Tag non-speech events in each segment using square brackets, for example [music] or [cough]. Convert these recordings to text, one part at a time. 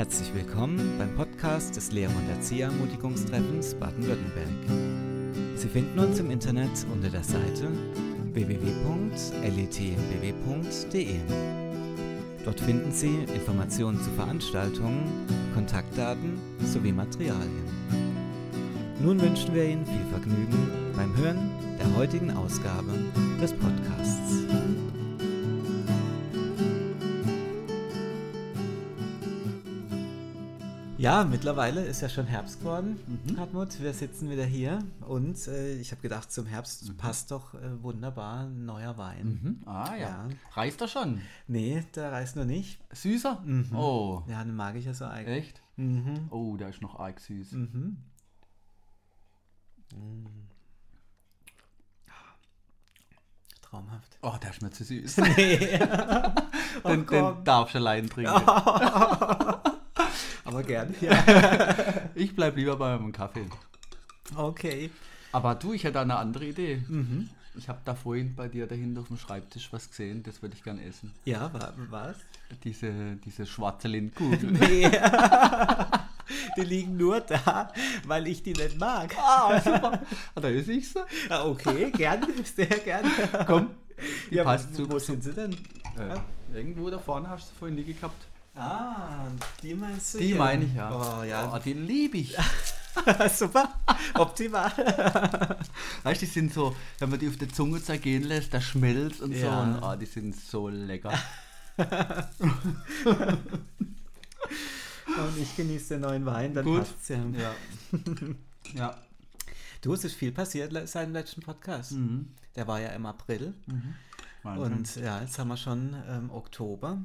Herzlich willkommen beim Podcast des Lehrer- und Erzieherermutigungstreffens Baden-Württemberg. Sie finden uns im Internet unter der Seite www.letmbw.de. Dort finden Sie Informationen zu Veranstaltungen, Kontaktdaten sowie Materialien. Nun wünschen wir Ihnen viel Vergnügen beim Hören der heutigen Ausgabe des Podcasts. Ja, mittlerweile ist ja schon Herbst geworden, Mhm. Hartmut. Wir sitzen wieder hier und äh, ich habe gedacht, zum Herbst passt doch äh, wunderbar ein neuer Wein. Mhm. Ah ja. Ja. Reißt er schon? Nee, der reißt noch nicht. Süßer? Oh. Ja, den mag ich ja so eigentlich. Echt? Mhm. Oh, der ist noch arg süß. Mhm. Traumhaft. Oh, der ist mir zu süß. [laughs] Nee. [laughs] den, komm. den darfst du allein trinken. [laughs] Aber gern. [laughs] Ja. Ich bleib lieber bei meinem Kaffee. Okay. Aber du, ich hätte eine andere Idee. Mhm. Ich habe da vorhin bei dir dahinter auf dem Schreibtisch was gesehen, das würde ich gern essen. Ja, wa was? Diese, diese schwarze [laughs] Lindkugel. Nee. [laughs] die liegen nur da, weil ich die nicht mag. ah, super. Ah, da ist ich so. Ah, okay, gern, sehr gern. Komm, die Ja, passt wo, zu. wo sind sie denn? Äh, irgendwo da vorne hast du vorhin nie gehabt. Ah, die meinst du Die meine ich ja. Oh, ja. Oh, die liebe ich. [laughs] Super, optimal. [laughs] Weißt du, die sind so, wenn man die auf der Zunge zergehen lässt, da schmelzt und so. Ja. Und oh, die sind so lecker. [laughs] Und ich genieße den neuen Wein, dann Gut. passt's ja. Ja. ja. Du, es ist viel passiert seit dem letzten Podcast. Mhm. Der war ja im April. Wahnsinn. Und ja, jetzt haben wir schon ähm, Oktober.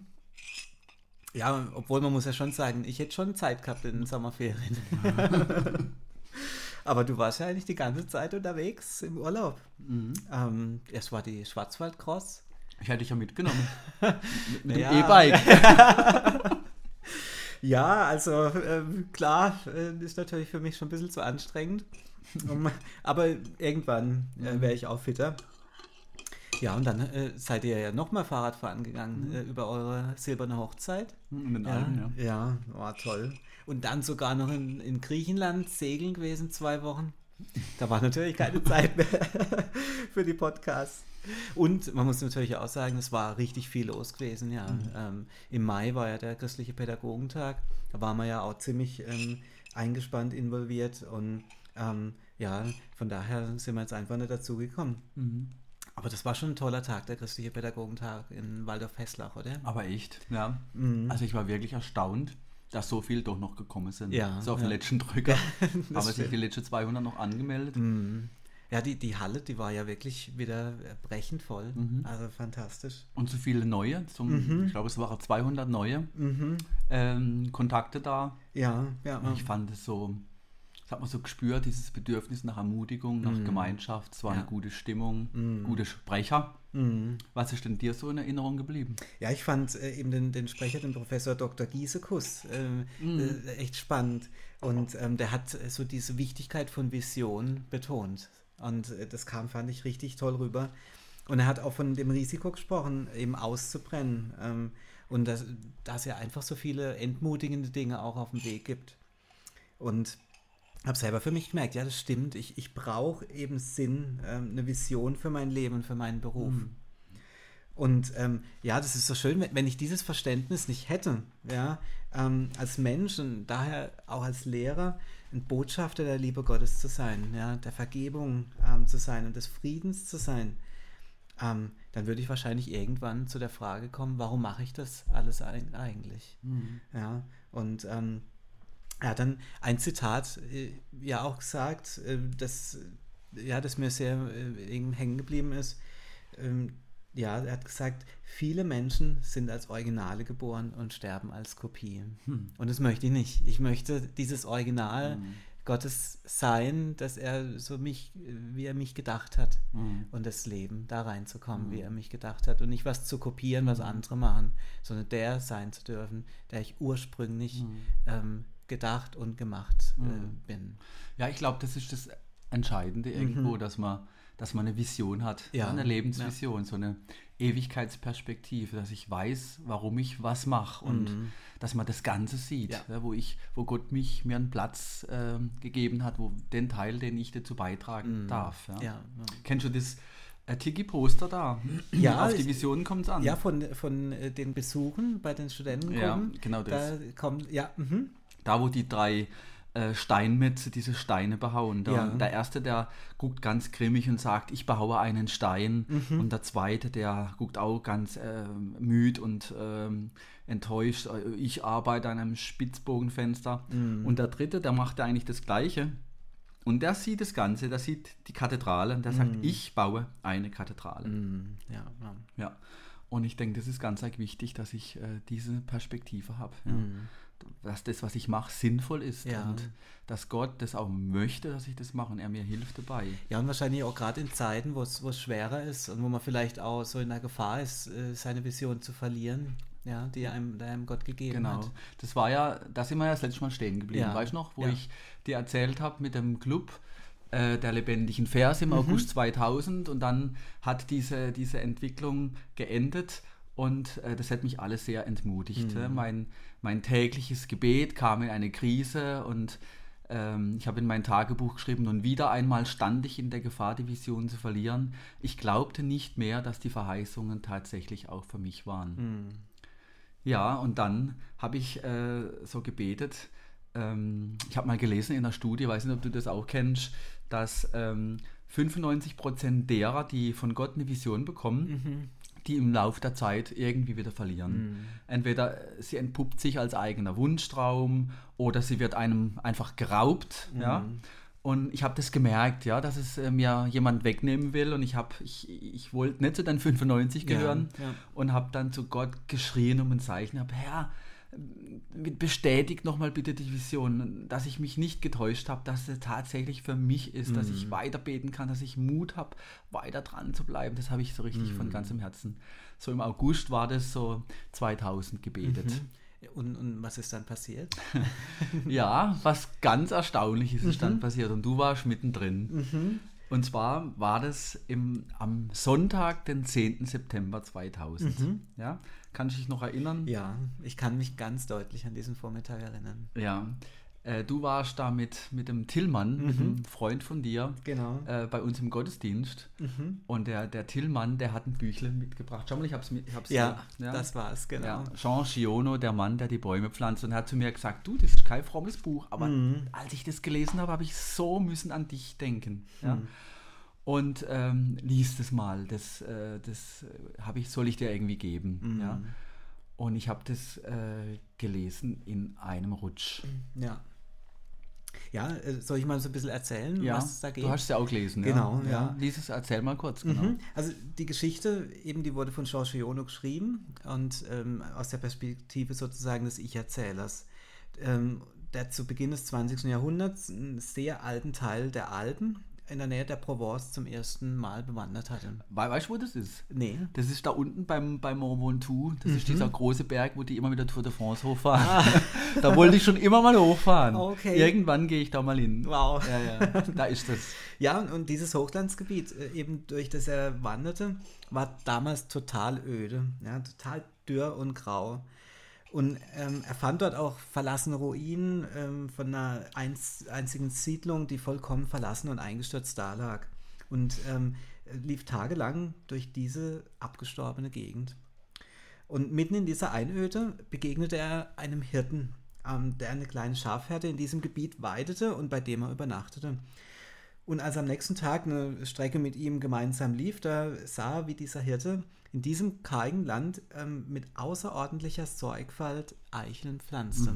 Ja, obwohl man muss ja schon sagen, ich hätte schon Zeit gehabt in den Sommerferien. [laughs] Aber du warst ja eigentlich die ganze Zeit unterwegs im Urlaub. Mhm. Ähm, erst war die Schwarzwaldcross. ich hätte dich ja mitgenommen. mit [laughs] mit dem. E-Bike. [laughs] Ja, also ähm, klar, äh, ist natürlich für mich schon ein bisschen zu anstrengend. Um, aber irgendwann äh, wäre ich auch fitter. Ja, und dann äh, seid ihr ja nochmal Fahrradfahren gegangen äh, über eure silberne Hochzeit. In den Ja, Alpen, ja. ja, war toll. Und dann sogar noch in, in Griechenland segeln gewesen, zwei Wochen. Da war natürlich keine [laughs] Zeit mehr [laughs] für die Podcasts. Und man muss natürlich auch sagen, es war richtig viel los gewesen, ja. Ähm, Im Mai war ja der christliche Pädagogentag. Da waren wir ja auch ziemlich ähm, eingespannt, involviert. Und ähm, ja, von daher sind wir jetzt einfach nicht dazu gekommen. Mhm. Aber das war schon ein toller Tag, der christliche Pädagogentag in Waldorf-Hesslach, oder? Aber echt, ja. Mhm. Also ich war wirklich erstaunt, dass so viel doch noch gekommen sind. Ja, So auf ja. den letzten Drücker. [laughs] Haben sich die letzten 200 noch angemeldet. Mhm. Ja, die, die Halle, die war ja wirklich wieder brechend voll. Mhm. Also fantastisch. Und so viele neue. Zum, Mhm. Ich glaube, es waren 200 neue Mhm. ähm, Kontakte da. Ja, ja. Und ich fand es so, das hat man so gespürt, dieses Bedürfnis nach Ermutigung, nach Gemeinschaft. Es war Ja. eine gute Stimmung, gute Sprecher. Mhm. Was ist denn dir so in Erinnerung geblieben? Ja, ich fand äh, eben den, den Sprecher, den Professor Dr. Giesekus, äh, Mhm. äh, echt spannend. Und ähm, der hat äh, so diese Wichtigkeit von Vision betont. Und äh, das kam, fand ich, richtig toll rüber. Und er hat auch von dem Risiko gesprochen, eben auszubrennen. Ähm, und dass, dass es ja einfach so viele entmutigende Dinge auch auf dem Weg gibt. Und habe selber für mich gemerkt, ja, das stimmt. Ich, ich brauche eben Sinn, ähm, eine Vision für mein Leben, für meinen Beruf. Und ähm, ja, das ist so schön, wenn, wenn ich dieses Verständnis nicht hätte, ja, ähm, als Mensch und daher auch als Lehrer, ein Botschafter der Liebe Gottes zu sein, ja, der Vergebung ähm, zu sein und des Friedens zu sein, ähm, dann würde ich wahrscheinlich irgendwann zu der Frage kommen, warum mache ich das alles eig- eigentlich? Ja, und ähm, er hat dann ein Zitat äh, ja auch gesagt, äh, das, ja, das mir sehr äh, hängen geblieben ist. Ähm, ja, er hat gesagt, viele Menschen sind als Originale geboren und sterben als Kopien. Und das möchte ich nicht. Ich möchte dieses Original Gottes sein, dass er so mich, wie er mich gedacht hat. Und das Leben da reinzukommen, wie er mich gedacht hat. Und nicht was zu kopieren, was andere machen, sondern der sein zu dürfen, der ich ursprünglich ähm, gedacht und gemacht äh, bin. Ja, ich glaube, das ist das Entscheidende irgendwo, dass man dass man eine Vision hat, Ja, eine Lebensvision, so eine Ewigkeitsperspektive, dass ich weiß, warum ich was mache und Mhm. dass man das Ganze sieht, Ja. ja, wo ich, wo Gott mich mir einen Platz ähm, gegeben hat, wo den Teil, den ich dazu beitragen darf. Ja. Mhm. Ja, Kennst du das äh, Tiki-Poster da? [clears throat] Ja, Auf die Visionen kommt es an. ja von, von äh, den Besuchen bei den Studenten Ja, kommen. genau das. Da kommt, ja, mhm. Da, wo die drei äh, Steinmetze diese Steine behauen. Da, Ja. Der erste, der guckt ganz grimmig und sagt, ich behaue einen Stein. Mhm. Und der zweite, der guckt auch ganz äh, müd und ähm, enttäuscht. äh, Ich arbeite an einem Spitzbogenfenster. Mhm. Und der dritte, der macht eigentlich das Gleiche. Und der sieht das Ganze, der sieht die Kathedrale und der sagt, ich baue eine Kathedrale. Mhm. Ja, ja. Ja. Und ich denke, das ist ganz wichtig, dass ich äh, diese Perspektive habe. Ja. Dass das, was ich mache, sinnvoll ist Mhm. Ja. und dass Gott das auch möchte, dass ich das mache und er mir hilft dabei. Ja, und wahrscheinlich auch gerade in Zeiten, wo es schwerer ist und wo man vielleicht auch so in der Gefahr ist, äh, seine Vision zu verlieren, ja, die einem, die einem Gott gegeben Genau. hat. Das war ja, da sind wir ja das letzte Mal stehen geblieben. Ja. Weißt du noch, wo Ja. ich dir erzählt habe mit dem Club äh, der lebendigen Vers Mhm. im August 2000 und dann hat diese, diese Entwicklung geendet und äh, das hat mich alles sehr entmutigt. Mhm. Mein, mein tägliches Gebet kam in eine Krise und ähm, ich habe in mein Tagebuch geschrieben, und wieder einmal stand ich in der Gefahr, die Vision zu verlieren. Ich glaubte nicht mehr, dass die Verheißungen tatsächlich auch für mich waren. Mhm. Ja, und dann habe ich äh, so gebetet. Ähm, ich habe mal gelesen in einer Studie, weiß nicht, ob du das auch kennst, dass ähm, 95% derer, die von Gott eine Vision bekommen, die im Laufe der Zeit irgendwie wieder verlieren. Entweder sie entpuppt sich als eigener Wunschtraum oder sie wird einem einfach geraubt. Ja? Und ich habe das gemerkt, ja, dass es äh, mir jemand wegnehmen will und ich habe, ich, ich wollte nicht zu den 95 Ja, gehören ja. und habe dann zu Gott geschrien um ein Zeichen, habe, Herr, bestätigt nochmal bitte die Vision, dass ich mich nicht getäuscht habe, dass es tatsächlich für mich ist, dass Mhm. ich weiter beten kann, dass ich Mut habe, weiter dran zu bleiben. Das habe ich so richtig Mhm. von ganzem Herzen. So im August war das so 2000 gebetet. Mhm. Und, und was ist dann passiert? [laughs] Ja, was ganz Erstaunliches ist Mhm. dann passiert und du warst mittendrin. Und zwar war das im, am Sonntag, den 10. September 2000. Ja, kannst du dich noch erinnern? Mhm. Ja, ich kann mich ganz deutlich an diesen Vormittag erinnern. Ja. Äh, du warst da mit, mit dem Tillmann, mit einem Freund von dir, Genau. äh, bei uns im Gottesdienst. Und der, der Tillmann, der hat ein Büchlein mitgebracht. Schau mal, ich hab's mit. Ich hab's Ja, hier. das war's, genau. Ja, Jean Giono, der Mann, der die Bäume pflanzt, und er hat zu mir gesagt, du, das ist kein frommes Buch, aber Mhm. als ich das gelesen habe, habe ich so müssen an dich denken. Ja? Mhm. Und ähm, lies das mal, das, äh, das äh, habe ich, soll ich dir irgendwie geben. Mhm. Ja? Und ich habe das äh, gelesen in einem Rutsch. Ja. Ja, äh, soll ich mal so ein bisschen erzählen, Ja, was es da geht? du hast es ja auch gelesen. Genau, ja. ja. Lies es, erzähl mal kurz. Genau. Mhm. Also die Geschichte, eben die wurde von George Iono geschrieben und ähm, aus der Perspektive sozusagen des Ich-Erzählers, ähm, der zu Beginn des 20. Jahrhunderts einen sehr alten Teil der Alpen in der Nähe der Provence zum ersten Mal bewandert hatte. We weißt du, wo das ist? Nee. Das ist da unten beim, beim Mont Ventoux. Das ist Mhm. dieser große Berg, wo die immer wieder Tour de France hochfahren. [laughs] da wollte ich schon immer mal hochfahren. Ah. Okay. Irgendwann gehe ich da mal hin. Wow. Ja, ja, da ist das. Ja, und, und dieses Hochlandsgebiet, äh, eben durch das er wanderte, war damals total öde, ja, total dürr und grau. Und ähm, er fand dort auch verlassene Ruinen ähm, von einer einz einzigen Siedlung, die vollkommen verlassen und eingestürzt dalag. Und ähm, lief tagelang durch diese abgestorbene Gegend. Und mitten in dieser Einöde begegnete er einem Hirten, ähm, der eine kleine Schafherde in diesem Gebiet weidete und bei dem er übernachtete. Und als er am nächsten Tag eine Strecke mit ihm gemeinsam lief, da sah er, wie dieser Hirte in diesem kargen Land ähm, mit außerordentlicher Sorgfalt Eicheln pflanzte.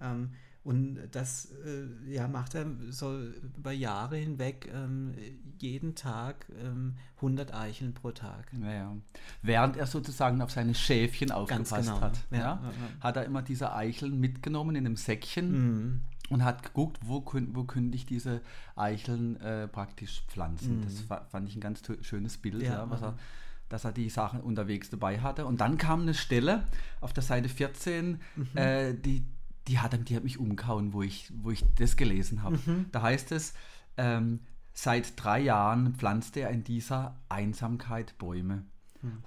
Ähm, und das äh, ja, macht er so über Jahre hinweg ähm, jeden Tag ähm, 100 Eicheln pro Tag. Ja, ja. Während er sozusagen auf seine Schäfchen aufgepasst genau. hat, ja, ja. hat er immer diese Eicheln mitgenommen in einem Säckchen Mhm. Und hat geguckt, wo, kün wo könnte ich diese Eicheln äh, praktisch pflanzen. Das fa fand ich ein ganz schönes Bild, Mhm. Ja, ja, er, dass er die Sachen unterwegs dabei hatte. Und dann kam eine Stelle auf der Seite 14, Mhm. äh, die, die, hat, die hat mich umgehauen, wo ich, wo ich das gelesen habe. Mhm. Da heißt es, ähm, seit drei Jahren pflanzte er in dieser Einsamkeit Bäume.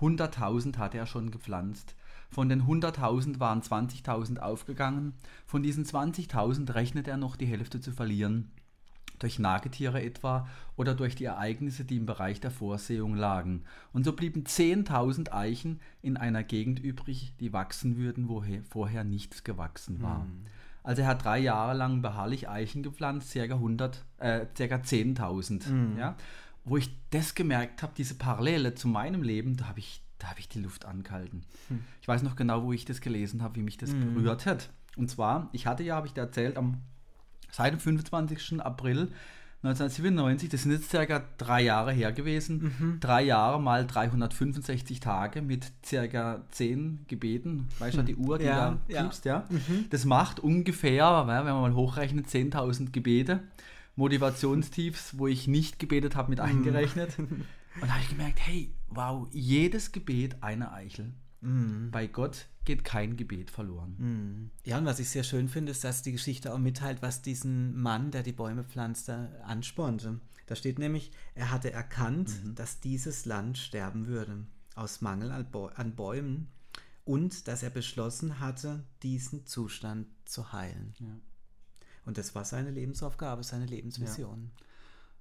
100.000 hatte er schon gepflanzt. Von den 100.000 waren 20.000 aufgegangen. Von diesen 20.000 rechnet er noch die Hälfte zu verlieren. Durch Nagetiere etwa oder durch die Ereignisse, die im Bereich der Vorsehung lagen. Und so blieben 10.000 Eichen in einer Gegend übrig, die wachsen würden, wo vorher nichts gewachsen war. Also er hat drei Jahre lang beharrlich Eichen gepflanzt, circa 100, äh, circa 10.000. Ja? Wo ich das gemerkt habe, diese Parallele zu meinem Leben, da habe ich, da habe ich die Luft angehalten. Ich weiß noch genau, wo ich das gelesen habe, wie mich das berührt hat. Und zwar, ich hatte ja, habe ich dir erzählt, am seit dem 25. April 1997, das sind jetzt circa drei Jahre her gewesen, drei Jahre mal 365 Tage mit circa zehn Gebeten, weißt du, die Uhr, die Ja, da ja. gibst, ja. Das macht ungefähr, ja, wenn man mal hochrechnet, 10.000 Gebete. Motivationstiefs, wo ich nicht gebetet habe, mit eingerechnet. [laughs] Und da habe ich gemerkt, hey, wow, jedes Gebet eine Eichel. Bei Gott geht kein Gebet verloren. Ja, und was ich sehr schön finde, ist, dass die Geschichte auch mitteilt, was diesen Mann, der die Bäume pflanzte, anspornte. Da steht nämlich, er hatte erkannt, dass dieses Land sterben würde, aus Mangel an, Bäu- an Bäumen, und dass er beschlossen hatte, diesen Zustand zu heilen. Ja. Und das war seine Lebensaufgabe, seine Lebensvision. Ja,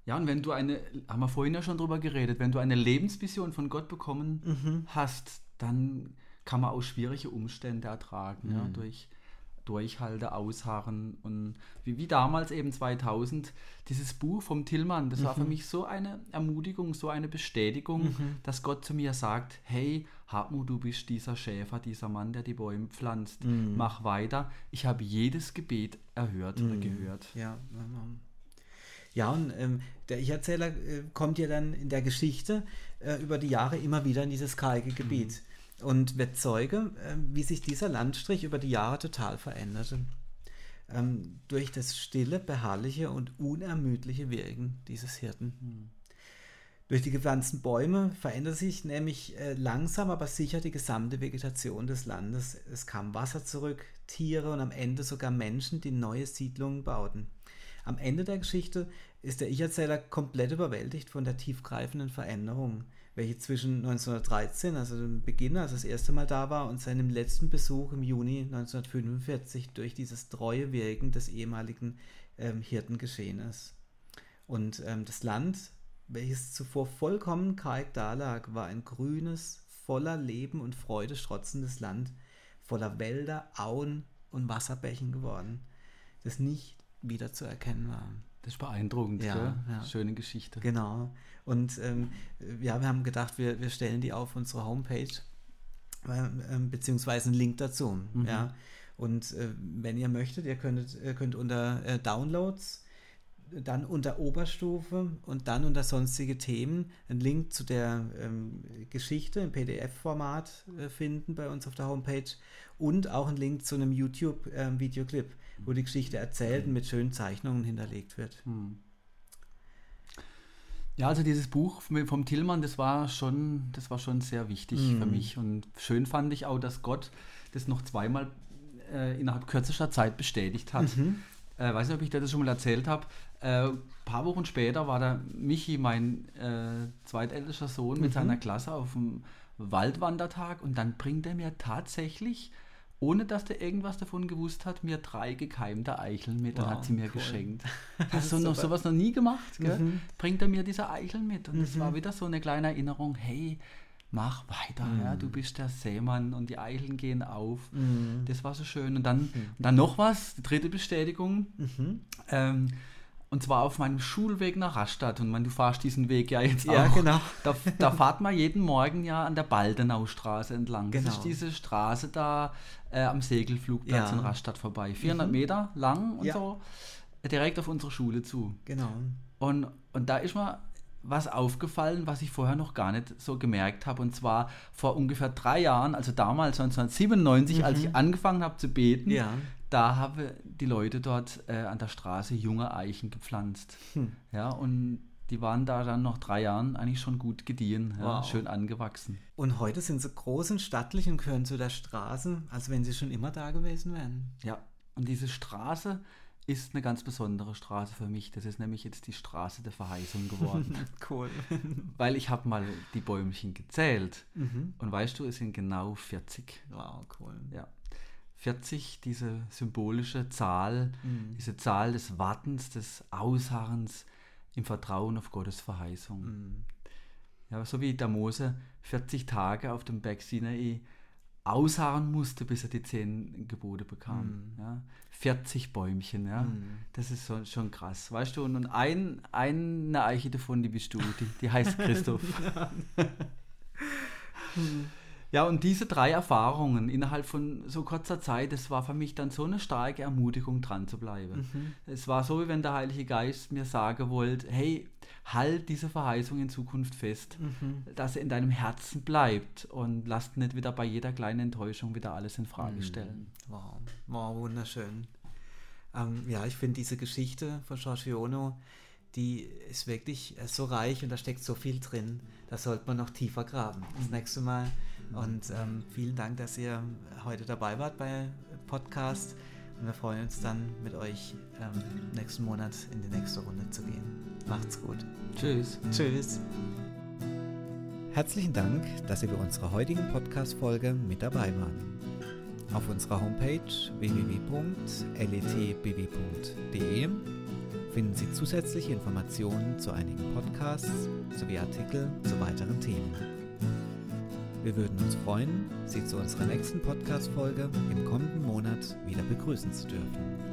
und wenn du eine, haben wir vorhin ja schon drüber geredet, wenn du eine Lebensvision von Gott bekommen hast, dann kann man auch schwierige Umstände ertragen, ja, durch Durchhalte, Ausharren und wie, wie damals eben 2000, dieses Buch vom Tillmann, das war für mich so eine Ermutigung, so eine Bestätigung, dass Gott zu mir sagt, hey, Hartmut, du bist dieser Schäfer, dieser Mann, der die Bäume pflanzt, mach weiter. Ich habe jedes Gebet erhört oder gehört. Ja, ja und ähm, der Ich-Erzähler äh, kommt ja dann in der Geschichte äh, über die Jahre immer wieder in dieses karge Gebiet und wird Zeuge, äh, wie sich dieser Landstrich über die Jahre total veränderte. Ähm, durch das stille, beharrliche und unermüdliche Wirken dieses Hirten. Durch die gepflanzten Bäume verändert sich nämlich äh, langsam, aber sicher die gesamte Vegetation des Landes. Es kam Wasser zurück, Tiere und am Ende sogar Menschen, die neue Siedlungen bauten. Am Ende der Geschichte ist der Ich-Erzähler komplett überwältigt von der tiefgreifenden Veränderung, welche zwischen 1913, also dem Beginn, als er das erste Mal da war, und seinem letzten Besuch im Juni 1945 durch dieses treue Wirken des ehemaligen ähm, Hirten geschehen ist. Und ähm, das Land, welches zuvor vollkommen karg dalag, war ein grünes, voller Leben und Freude strotzendes Land, voller Wälder, Auen und Wasserbächen geworden, das nicht wieder zu erkennen war. Das ist beeindruckend, Ja, ja. Schöne Geschichte. Genau. Und ähm, ja, wir haben gedacht, wir, wir stellen die auf unsere Homepage, äh, ähm, beziehungsweise einen Link dazu. Ja. Und äh, wenn ihr möchtet, ihr könntet, ihr könnt unter äh, Downloads, dann unter Oberstufe und dann unter sonstige Themen einen Link zu der ähm, Geschichte im PDF-Format äh, finden bei uns auf der Homepage und auch einen Link zu einem YouTube-Videoclip, wo die Geschichte erzählt und mit schönen Zeichnungen hinterlegt wird. Ja, also dieses Buch vom Tillmann, das war schon, das war schon sehr wichtig für mich. Und schön fand ich auch, dass Gott das noch zweimal äh, innerhalb kürzester Zeit bestätigt hat. Äh, weiß nicht, ob ich dir das schon mal erzählt habe. Äh, ein paar Wochen später war der Michi, mein äh, zweitältester Sohn, mit seiner Klasse auf dem Waldwandertag und dann bringt er mir tatsächlich, ohne dass der irgendwas davon gewusst hat, mir drei gekeimte Eicheln mit und Wow, hat sie mir cool. geschenkt. [laughs] Hast du noch sowas noch nie gemacht? Gell? Bringt er mir diese Eicheln mit und es war wieder so eine kleine Erinnerung, hey, mach weiter, ja, du bist der Seemann und die Eicheln gehen auf. Das war so schön. Und dann, und dann noch was, die dritte Bestätigung. Ähm, und zwar auf meinem Schulweg nach Rastatt. Und man, du fahrst diesen Weg ja jetzt Ja, auch. genau. Da, da [laughs] fahrt man jeden Morgen ja an der Baldenaustraße entlang. Das Genau. ist diese Straße da äh, am Segelflugplatz Ja. in Rastatt vorbei. 400 Meter lang und Ja. so. äh, Direkt auf unsere Schule zu. Genau. Und, und da ist mir was aufgefallen, was ich vorher noch gar nicht so gemerkt habe. Und zwar vor ungefähr drei Jahren, also damals 1997, als ich angefangen habe zu beten, Mhm. Ja. Da haben die Leute dort äh, an der Straße junge Eichen gepflanzt. Hm. Ja, und die waren da dann nach drei Jahren eigentlich schon gut gediehen, ja, Wow. schön angewachsen. Und heute sind sie groß und stattlich und gehören zu der Straße, als wenn sie schon immer da gewesen wären. Ja, und diese Straße ist eine ganz besondere Straße für mich. Das ist nämlich jetzt die Straße der Verheißung geworden. [laughs] cool. [laughs] Weil ich habe mal die Bäumchen gezählt. Mhm. Und weißt du, es sind genau 40. Wow, cool. Ja. 40, diese symbolische Zahl, mhm. diese Zahl des Wartens, des Ausharrens im Vertrauen auf Gottes Verheißung. Mhm. Ja, so wie der Mose 40 Tage auf dem Berg Sinai ausharren musste, bis er die zehn Gebote bekam. Mhm. Ja. 40 Bäumchen, ja. Mhm. Das ist so, schon krass. Weißt du, und ein, eine Eiche davon, die bist du, die, die heißt [laughs] Christoph. [laughs] Ja, und diese drei Erfahrungen innerhalb von so kurzer Zeit, das war für mich dann so eine starke Ermutigung, dran zu bleiben. Mhm. Es war so, wie wenn der Heilige Geist mir sagen wollte, hey, halt diese Verheißung in Zukunft fest, mhm. dass er in deinem Herzen bleibt und lasst nicht wieder bei jeder kleinen Enttäuschung wieder alles in Frage mhm. stellen. Wow, wow wunderschön. Ähm, ja, ich finde diese Geschichte von Giorgio die ist wirklich so reich und da steckt so viel drin. Da sollte man noch tiefer graben. Das nächste Mal und ähm, vielen Dank, dass ihr heute dabei wart bei Podcast. Und wir freuen uns dann mit euch ähm, nächsten Monat in die nächste Runde zu gehen. Macht's gut. Tschüss. Tschüss. Herzlichen Dank, dass ihr bei unserer heutigen Podcast-Folge mit dabei waren. Auf unserer Homepage www.letbw.de finden Sie zusätzliche Informationen zu einigen Podcasts sowie Artikel zu weiteren Themen. Wir würden uns freuen, Sie zu unserer nächsten Podcast-Folge im kommenden Monat wieder begrüßen zu dürfen.